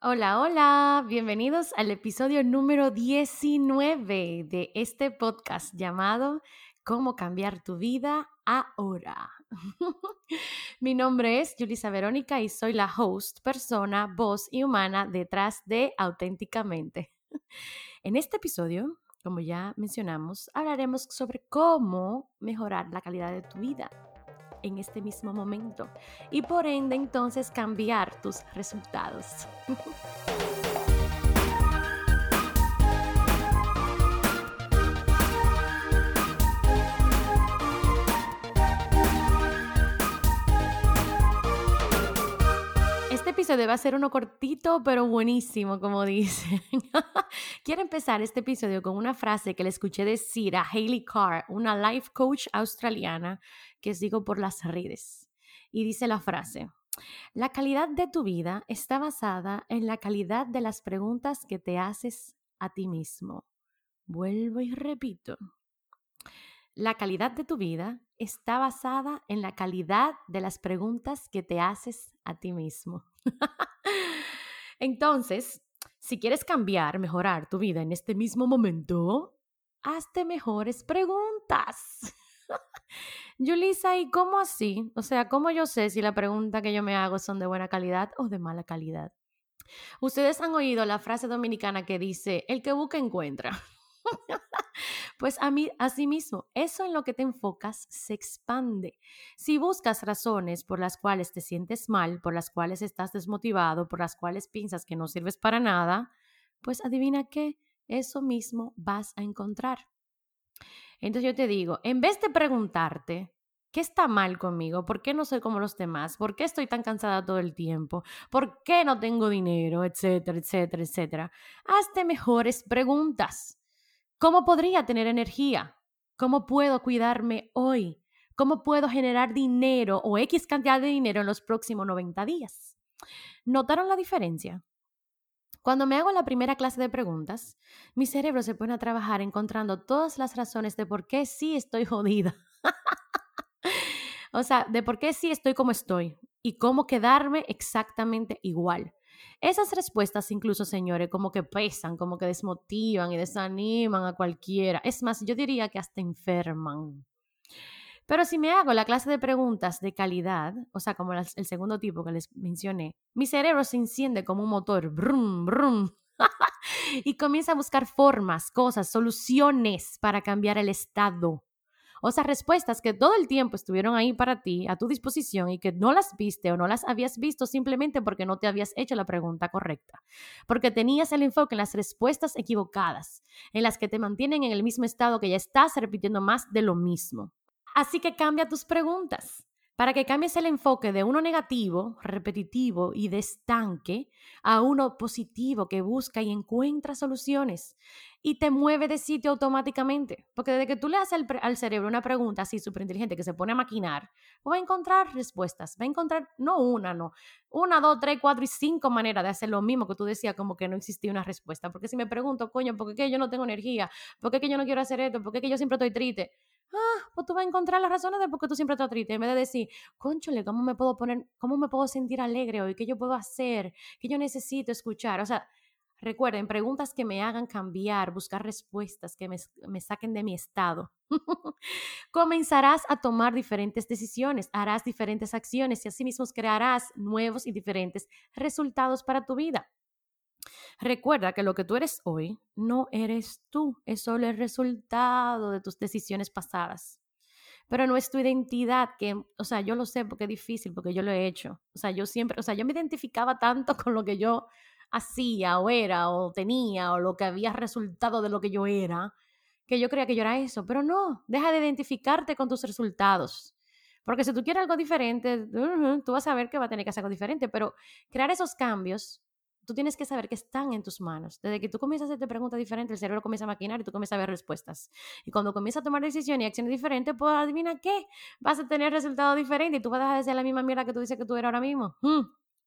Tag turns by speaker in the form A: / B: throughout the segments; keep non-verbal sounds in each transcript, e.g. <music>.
A: Hola, hola, bienvenidos al episodio número 19 de este podcast llamado Cómo cambiar tu vida ahora. <laughs> Mi nombre es Julisa Verónica y soy la host, persona, voz y humana detrás de Auténticamente. <laughs> En este episodio, como ya mencionamos, hablaremos sobre cómo mejorar la calidad de tu vida en este mismo momento y por ende entonces cambiar tus resultados. <laughs> episodio va a ser uno cortito, pero buenísimo, como dicen. <laughs> Quiero empezar este episodio con una frase que le escuché decir a Hayley Carr, una life coach australiana, que sigo por las redes. Y dice la frase, la calidad de tu vida está basada en la calidad de las preguntas que te haces a ti mismo. Vuelvo y repito. La calidad de tu vida está basada en la calidad de las preguntas que te haces a ti mismo. <laughs> Entonces, si quieres cambiar, mejorar tu vida en este mismo momento, hazte mejores preguntas. <laughs> Yulisa, ¿y cómo así? O sea, ¿cómo yo sé si la pregunta que yo me hago son de buena calidad o de mala calidad? Ustedes han oído la frase dominicana que dice, el que busca encuentra. <laughs> pues a mí, así mismo, eso en lo que te enfocas se expande. Si buscas razones por las cuales te sientes mal, por las cuales estás desmotivado, por las cuales piensas que no sirves para nada, pues adivina qué, eso mismo vas a encontrar. Entonces yo te digo, en vez de preguntarte, ¿qué está mal conmigo? ¿Por qué no soy como los demás? ¿Por qué estoy tan cansada todo el tiempo? ¿Por qué no tengo dinero? Etcétera, etcétera, etcétera. Hazte mejores preguntas. ¿Cómo podría tener energía? ¿Cómo puedo cuidarme hoy? ¿Cómo puedo generar dinero o X cantidad de dinero en los próximos 90 días? ¿Notaron la diferencia? Cuando me hago la primera clase de preguntas, mi cerebro se pone a trabajar encontrando todas las razones de por qué sí estoy <laughs> jodida. o sea, de por qué sí estoy como estoy y cómo quedarme exactamente igual. Esas respuestas incluso, señores, como que pesan, como que desmotivan y desaniman a cualquiera. Es más, yo diría que hasta enferman. Pero si me hago la clase de preguntas de calidad, o sea, como el segundo tipo que les mencioné, mi cerebro se enciende como un motor, brum, brum, <laughs> y comienza a buscar formas, cosas, soluciones para cambiar el estado. O sea, respuestas que todo el tiempo estuvieron ahí para ti, a tu disposición, y que no las viste o no las habías visto simplemente porque no te habías hecho la pregunta correcta. Porque tenías el enfoque en las respuestas equivocadas, en las que te mantienen en el mismo estado que ya estás repitiendo más de lo mismo. Así que cambia tus preguntas para que cambies el enfoque de uno negativo, repetitivo y de estanque a uno positivo que busca y encuentra soluciones y te mueve de sitio automáticamente. Porque desde que tú le haces al, cerebro una pregunta así súper inteligente que se pone a maquinar, va a encontrar respuestas, va a encontrar no una, no, una, dos, tres, cuatro y cinco maneras de hacer lo mismo que tú decías, como que no existía una respuesta. Porque si me pregunto, coño, ¿por qué yo no tengo energía? ¿Por qué yo no quiero hacer esto? ¿Por qué yo siempre estoy triste? Ah, pues tú vas a encontrar las razones de por qué tú siempre estás triste. En vez de decir, conchole, ¿cómo me puedo poner, cómo me puedo sentir alegre hoy? ¿Qué yo puedo hacer? ¿Qué yo necesito escuchar? O sea, recuerden, preguntas que me hagan cambiar, buscar respuestas que me, me saquen de mi estado. <laughs> Comenzarás a tomar diferentes decisiones, harás diferentes acciones y así mismo crearás nuevos y diferentes resultados para tu vida. Recuerda que lo que tú eres hoy no eres tú, es solo el resultado de tus decisiones pasadas. Pero no es tu identidad, que, o sea, yo lo sé porque es difícil, porque yo lo he hecho. O sea, yo siempre, o sea, yo me identificaba tanto <laughs> con lo que yo hacía o era o tenía o lo que había resultado de lo que yo era, que yo creía que yo era eso. Pero no, deja de identificarte con tus resultados. Porque si tú quieres algo diferente, tú vas a ver que va a tener que hacer algo diferente, pero crear esos cambios tú tienes que saber que están en tus manos. Desde que tú comienzas a hacerte preguntas diferentes, el cerebro comienza a maquinar y tú comienzas a ver respuestas. Y cuando comienzas a tomar decisiones y acciones diferentes, pues adivina qué, vas a tener resultados diferentes y tú vas a dejar de ser la misma mierda que tú dices que tú eres ahora mismo. Hmm,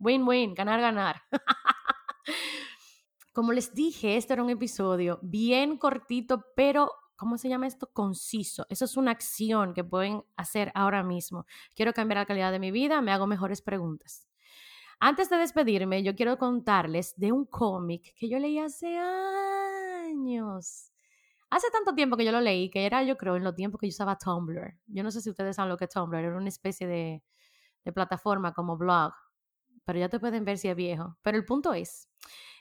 A: win-win, ganar, ganar. <laughs> Como les dije, este era un episodio bien cortito, pero ¿cómo se llama esto? Conciso. Eso es una acción que pueden hacer ahora mismo. Quiero cambiar la calidad de mi vida, me hago mejores preguntas. Antes de despedirme, yo quiero contarles de un cómic que yo leí hace años. Hace tanto tiempo que yo lo leí, que era yo creo en los tiempos que yo usaba Tumblr. Yo no sé si ustedes saben lo que es Tumblr, era una especie de, de plataforma como blog, pero ya te pueden ver si es viejo. Pero el punto es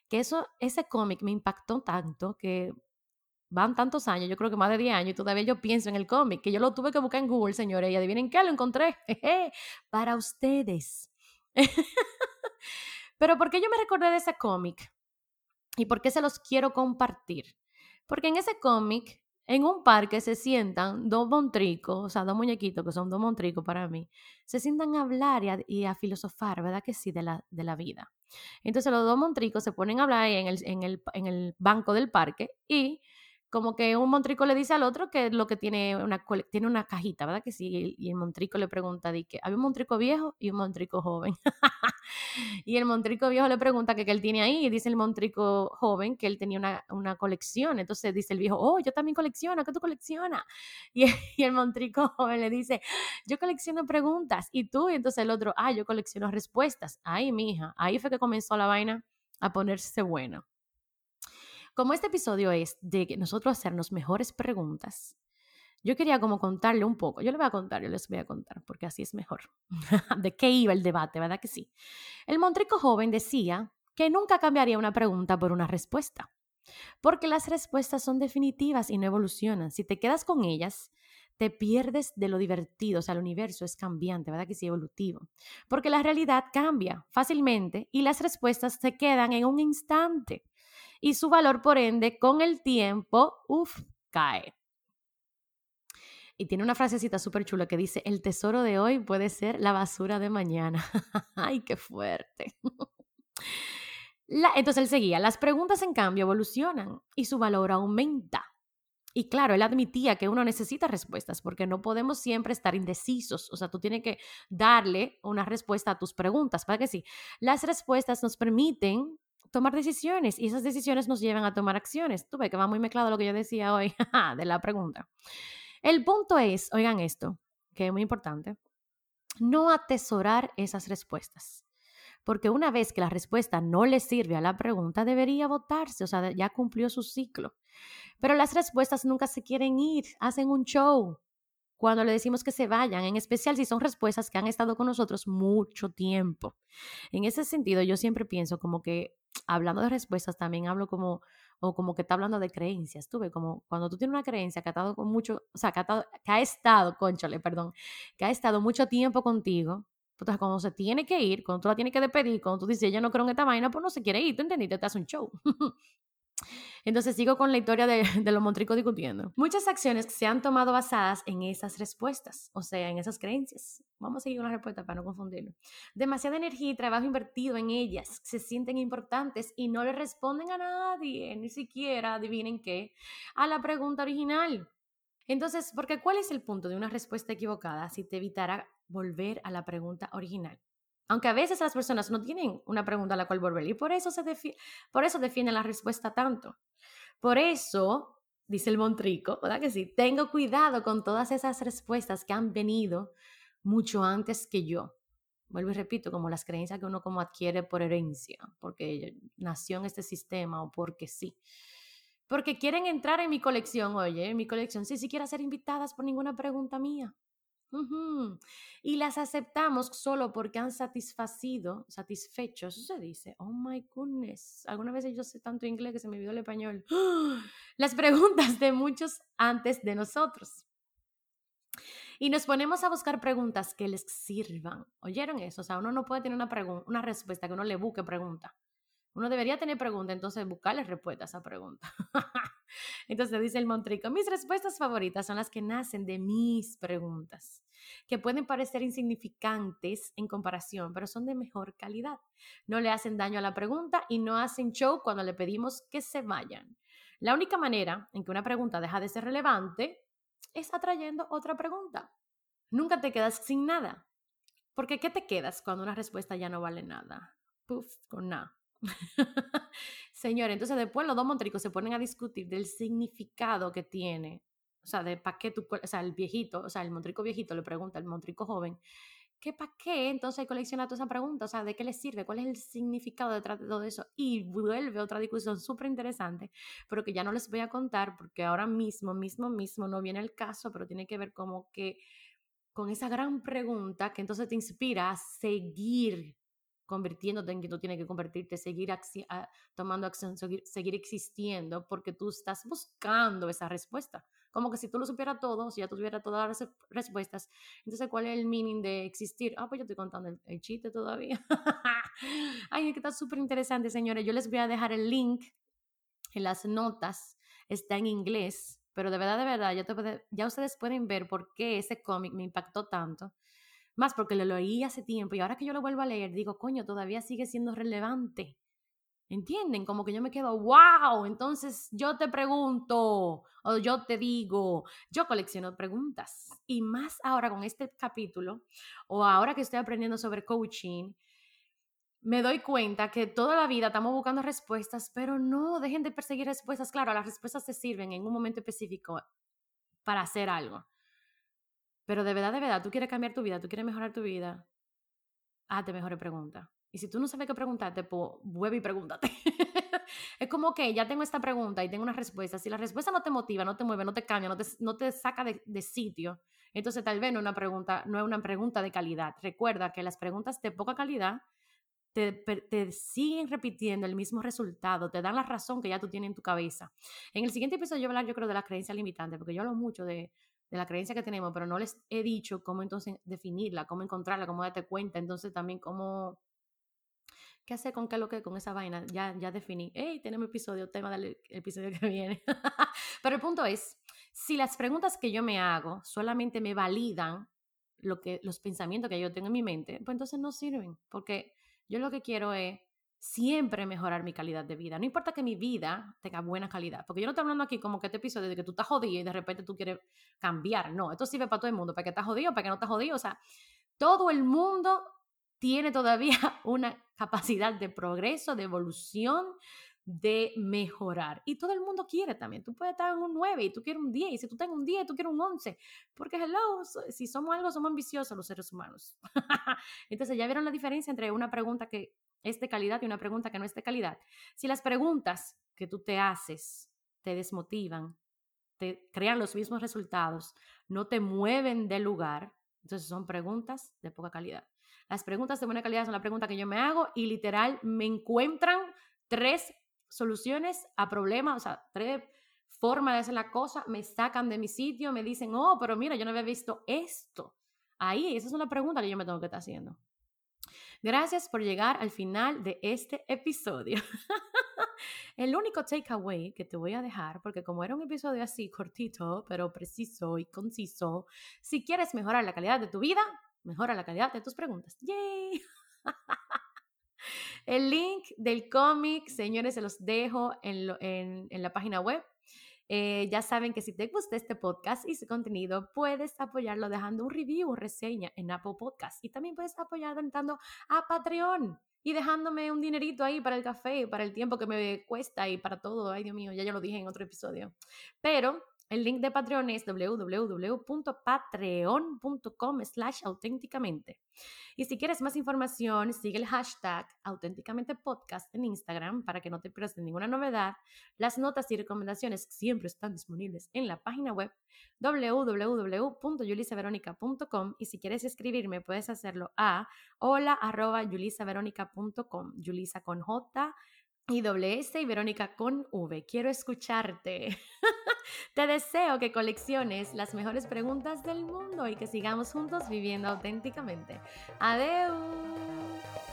A: que eso, ese cómic me impactó tanto que van tantos años, yo creo que más de 10 años, y todavía yo pienso en el cómic, que yo lo tuve que buscar en Google, señores, y adivinen qué, lo encontré, <laughs> para ustedes. <laughs> Pero ¿por qué yo me recordé de ese cómic? ¿Y por qué se los quiero compartir? Porque en ese cómic, en un parque se sientan dos montricos, o sea, dos muñequitos que son dos montricos para mí, se sientan a hablar y a, filosofar, ¿verdad que sí? De la, de la vida. Entonces los dos montricos se ponen a hablar en el, en el, en el banco del parque y como que un montrico le dice al otro que lo que tiene una, tiene una cajita, ¿verdad? Que sí, y el montrico le pregunta, di que hay un montrico viejo y un montrico joven. <laughs> y el montrico viejo le pregunta qué él tiene ahí y dice el montrico joven que él tenía una, una colección. Entonces dice el viejo, oh, yo también colecciono, ¿qué tú coleccionas? <laughs> Y, y, el montrico <laughs> joven le dice, yo colecciono preguntas. ¿Y tú? Y entonces el otro, ah, yo colecciono respuestas. Ay, mija, ahí fue que comenzó la vaina a ponerse buena. Como este episodio es de nosotros hacernos mejores preguntas, yo quería como contarle un poco, yo le voy a contar, yo les voy a contar, porque así es mejor, <laughs> de qué iba el debate, ¿verdad que sí? El Montrico joven decía que nunca cambiaría una pregunta por una respuesta, porque las respuestas son definitivas y no evolucionan. Si te quedas con ellas, te pierdes de lo divertido, o sea, el universo es cambiante, ¿verdad que sí, evolutivo? Porque la realidad cambia fácilmente y las respuestas se quedan en un instante y su valor, por ende, con el tiempo, uff, cae. Y tiene una frasecita súper chula que dice, el tesoro de hoy puede ser la basura de mañana. <laughs> ¡Ay, qué fuerte! entonces él seguía, las preguntas en cambio evolucionan y su valor aumenta. Y claro, él admitía que uno necesita respuestas porque no podemos siempre estar indecisos. O sea, tú tienes que darle una respuesta a tus preguntas, para que sí. Las respuestas nos permiten tomar decisiones y esas decisiones nos llevan a tomar acciones. Tú ves que va muy mezclado lo que yo decía hoy <laughs> de la pregunta. El punto es, oigan esto, que es muy importante, no atesorar esas respuestas. Porque una vez que la respuesta no le sirve a la pregunta, debería votarse, o sea, ya cumplió su ciclo. Pero las respuestas nunca se quieren ir, hacen un show cuando le decimos que se vayan, en especial si son respuestas que han estado con nosotros mucho tiempo. En ese sentido, yo siempre pienso como que hablando de respuestas, también hablo como, o como que está hablando de creencias, tú ves, como cuando tú tienes una creencia que ha estado con mucho, o sea, que ha, que ha estado, conchale, perdón, que ha estado mucho tiempo contigo, entonces cuando se tiene que ir, cuando tú la tienes que despedir, cuando tú dices, yo no creo en esta vaina, pues no se quiere ir, ¿tú entendiste? Te hace un show. <laughs> Entonces sigo con la historia de, <laughs> de, los montricos discutiendo. Muchas acciones se han tomado basadas en esas respuestas, o sea, en esas creencias. Vamos a seguir con la respuesta para no confundirlo. Demasiada energía y trabajo invertido en ellas se sienten importantes y no le responden a nadie, ni siquiera, adivinen qué, a la pregunta original. Entonces, porque ¿cuál es el punto de una respuesta equivocada si te evitara volver a la pregunta original? Aunque a veces las personas no tienen una pregunta a la cual volver y por eso, se por eso defienden la respuesta tanto. Por eso, dice el Montrico, ¿verdad que sí? Tengo cuidado con todas esas respuestas que han venido mucho antes que yo. Vuelvo y repito, como las creencias que uno como adquiere por herencia, porque nació en este sistema o porque sí. Porque quieren entrar en mi colección, oye, en mi colección, sin siquiera ser invitadas por ninguna pregunta mía. Y las aceptamos solo porque han satisfacido, satisfecho, eso se dice. Oh my goodness. Algunas veces yo sé tanto inglés que se me olvidó el español. <gasps> Las preguntas de muchos antes de nosotros. Y nos ponemos a buscar preguntas que les sirvan. ¿Oyeron eso? O sea, uno no puede tener una, una respuesta que uno le busque pregunta. Uno debería tener pregunta, entonces buscarle respuesta a esa pregunta. <laughs> entonces dice el Montrico, mis respuestas favoritas son las que nacen de mis preguntas, que pueden parecer insignificantes en comparación, pero son de mejor calidad. No le hacen daño a la pregunta y no hacen show cuando le pedimos que se vayan. La única manera en que una pregunta deja de ser relevante es atrayendo otra pregunta. Nunca te quedas sin nada. Porque ¿qué te quedas cuando una respuesta ya no vale nada? Puf, con nada. <laughs> Señor, entonces después los dos montricos se ponen a discutir del significado que tiene. O sea, de para qué tú, o sea, el viejito, o sea, el montrico viejito le pregunta al montrico joven ¿qué para qué? Entonces colecciona toda esa pregunta, o sea, ¿de qué le sirve? ¿Cuál es el significado detrás de todo eso? Y vuelve otra discusión súper interesante, pero que ya no les voy a contar porque ahora mismo, mismo, mismo no viene el caso, pero tiene que ver como que con esa gran pregunta que entonces te inspira a seguir convirtiéndote en que tú tienes que convertirte, seguir tomando acción, seguir, existiendo, porque tú estás buscando esa respuesta. Como que si tú lo supieras todo, si ya tuvieras todas las respuestas, entonces, ¿cuál es el meaning de existir? Ah, pues yo estoy contando el, chiste todavía. <laughs> Ay, es que está súper interesante, señores. Yo les voy a dejar el link en las notas. Está en inglés, pero de verdad, de verdad, ya, te ya ustedes pueden ver por qué ese cómic me impactó tanto más porque lo leí hace tiempo y ahora que yo lo vuelvo a leer, digo, coño, todavía sigue siendo relevante. ¿Entienden? Como que yo me quedo, wow, entonces yo te pregunto o yo te digo, yo colecciono preguntas. Y más ahora con este capítulo o ahora que estoy aprendiendo sobre coaching, me doy cuenta que toda la vida estamos buscando respuestas, pero no, dejen de perseguir respuestas. Claro, las respuestas te sirven en un momento específico para hacer algo. Pero de verdad, de verdad, tú quieres cambiar tu vida, tú quieres mejorar tu vida, hazte mejores preguntas. Y si tú no sabes qué preguntarte, pues vuelve y pregúntate. <laughs> es como que ya tengo esta pregunta y tengo una respuesta. Si la respuesta no te motiva, no te mueve, no te cambia, no te, no te saca de, de sitio, entonces tal vez no una pregunta, no es una pregunta de calidad. Recuerda que las preguntas de poca calidad te, te, siguen repitiendo el mismo resultado, te dan la razón que ya tú tienes en tu cabeza. En el siguiente episodio yo voy a hablar, yo creo, de la creencia limitante, porque yo hablo mucho de, de la creencia que tenemos, pero no les he dicho cómo entonces definirla, cómo encontrarla, cómo darte cuenta, entonces también cómo, ¿qué hacer con qué lo que con esa vaina? Ya, ya definí, hey, tenemos episodio, tema del episodio que <laughs> viene. pero el punto es, si las preguntas que yo me hago solamente me validan lo que, los pensamientos que yo tengo en mi mente, pues entonces no sirven, porque yo lo que quiero es siempre mejorar mi calidad de vida. No importa que mi vida tenga buena calidad, porque yo no estoy hablando aquí como que este episodio de que tú estás jodido y de repente tú quieres cambiar. No, esto sirve para todo el mundo, para que estás jodido, para que no estás jodido. O sea, todo el mundo tiene todavía <laughs> una capacidad de progreso, de evolución, de mejorar. Y todo el mundo quiere también. Tú puedes estar en un 9 y tú quieres un 10. Y si tú en un 10, tú quieres un 11. Porque, hello, si somos algo, somos ambiciosos los seres humanos. <laughs> Entonces, ya vieron la diferencia entre una pregunta que es de calidad y una pregunta que no es de calidad. Si las preguntas que tú te haces te desmotivan, te crean los mismos resultados, no te mueven del lugar, entonces son preguntas de poca calidad. Las preguntas de buena calidad son la pregunta que yo me hago y literal me encuentran tres soluciones a problemas, o sea, tres formas de hacer la cosa, me sacan de mi sitio, me dicen, oh, pero mira, yo no había visto esto. Ahí, esa es una pregunta que yo me tengo que estar haciendo. Gracias por llegar al final de este episodio. <laughs> El único takeaway que te voy a dejar, porque como era un episodio así cortito, pero preciso y conciso, si quieres mejorar la calidad de tu vida, mejora la calidad de tus preguntas. ¡Yay! <laughs> El link del cómic, señores, se los dejo en, en la página web eh, ya saben que si te gusta este podcast y su contenido, puedes apoyarlo dejando un review o reseña en Apple Podcast. Y también puedes apoyarlo entrando a Patreon y dejándome un dinerito ahí para el café, para el tiempo que me cuesta y para todo. Ay, Dios mío, ya yo lo dije en otro episodio. Pero el link de Patreon es www.patreon.com slash auténticamente. Y si quieres más información, sigue el hashtag auténticamente podcast en Instagram para que no te pierdas ninguna novedad. Las notas y recomendaciones siempre están disponibles en la página web www.yulisaveronica.com y si quieres escribirme puedes hacerlo a hola arroba Yulisa con J y S y Verónica con V. Quiero escucharte. <laughs> Te deseo que colecciones las mejores preguntas del mundo y que sigamos juntos viviendo auténticamente. Adiós.